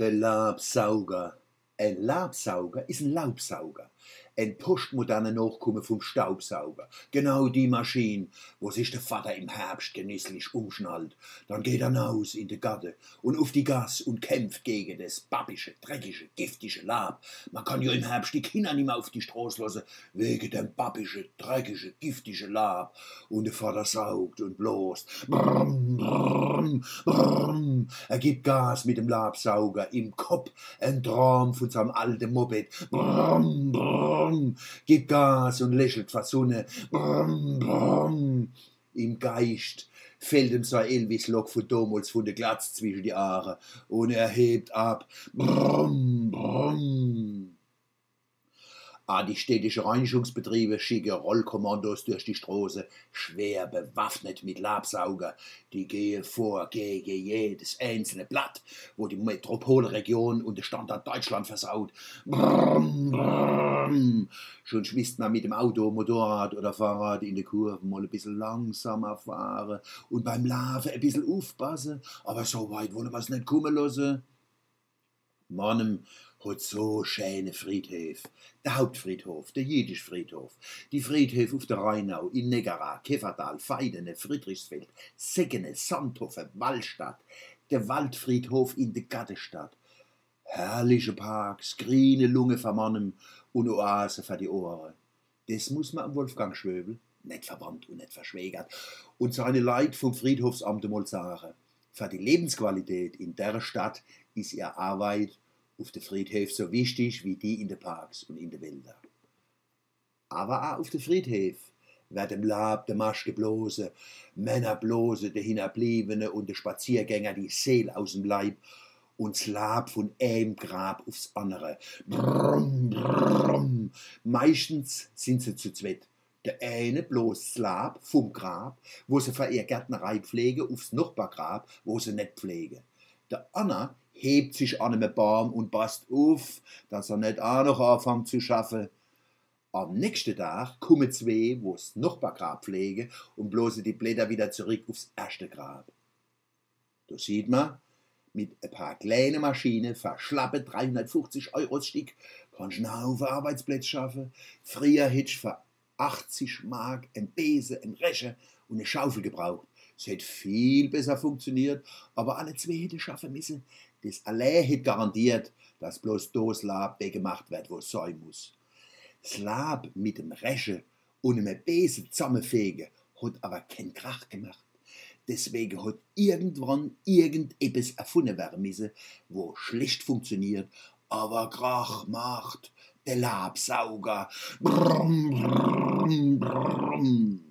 Der Labsauger. Ein Labsauger ist ein Laubsauger ein postmoderne Nachkomme vom Staubsauger. Genau die Maschine, wo sich der Vater im Herbst genüsslich umschnallt. Dann geht er raus in die Gatte und auf die Gas und kämpft gegen das babische, dreckige, giftige Lab. Man kann ja im Herbst die Kinder nicht mehr auf die Straße lassen, wegen dem babische, dreckige, giftige Lab. Und der Vater saugt und bloßt. Brrm, brrm, brrm. Er gibt Gas mit dem Labsauger im Kopf, ein Traum von seinem alten Moped. Brrm, brrm brumm, gibt Gas und lächelt vor Sonne, brumm, brumm. Im Geist fällt ihm so ein Elvis Lock von damals von der Glatz zwischen die Aare und er hebt ab, brumm, brumm. Ah, die städtische Reinigungsbetriebe schicken Rollkommandos durch die Straße, schwer bewaffnet mit Labsauger. Die gehen vor gegen jedes einzelne Blatt, wo die Metropolregion und der Standort Deutschland versaut. Brrm, brrm. Schon schmisst man mit dem Auto, Motorrad oder Fahrrad in die Kurven mal ein bisschen langsamer fahren und beim Laufen ein bisschen aufpassen, aber so weit wollen wir es nicht kommen lassen. Mannem hat so schöne Friedhöfe. Der Hauptfriedhof, der jüdische Friedhof, die Friedhöfe auf der Rheinau, in Negara, Kefertal, Feidene, Friedrichsfeld, Seggene, Sandhofen, Wallstadt, der Waldfriedhof in der Gattestadt. Herrliche Parks, grüne Lunge für Mannen und Oase für die Ohren. Das muss man am Wolfgang Schwöbel nicht verwandt und nicht verschwägert und seine Leid vom Friedhofsamt mal sagen. Für die Lebensqualität in der Stadt ist ihr Arbeit auf den Friedhöfen so wichtig wie die in den Parks und in den Wäldern. Aber auch auf den Friedhöfen werden Lab der Maschke blose, Männer blose, der Hinterbliebene und der Spaziergänger die Seele aus dem Leib und das Lab von einem Grab aufs andere. Brumm, brumm. Meistens sind sie zu zweit. Der eine bloß das Lab vom Grab, wo sie für ihre Gärtnerei pflege, aufs Nachbargrab, wo sie nicht pflege. Der andere hebt sich an einem Baum und passt auf, dass er nicht auch noch anfängt zu schaffen. Am nächsten Tag kommen zwei, wo das Nachbargrab pflegen und bloße die Blätter wieder zurück aufs erste Grab. Da sieht man, mit ein paar kleinen Maschinen verschlappe 350 Euro Stück kannst du einen Haufen Arbeitsplätze schaffen. Früher hättest du für 80 Mark ein Besen, ein Rechen und eine Schaufel gebraucht. Es hätte viel besser funktioniert, aber alle zwei hätten schaffen müssen. Das allein hätte garantiert, dass bloß das Lab gemacht wird, wo es sein muss. Das Lab mit dem Rechen und einem Besen zusammenfegen hat aber keinen Krach gemacht. Deswegen hat irgendwann irgendetwas erfunden werden müssen, wo schlecht funktioniert, aber Krach macht der Labsauger. Brumm, brumm, brumm.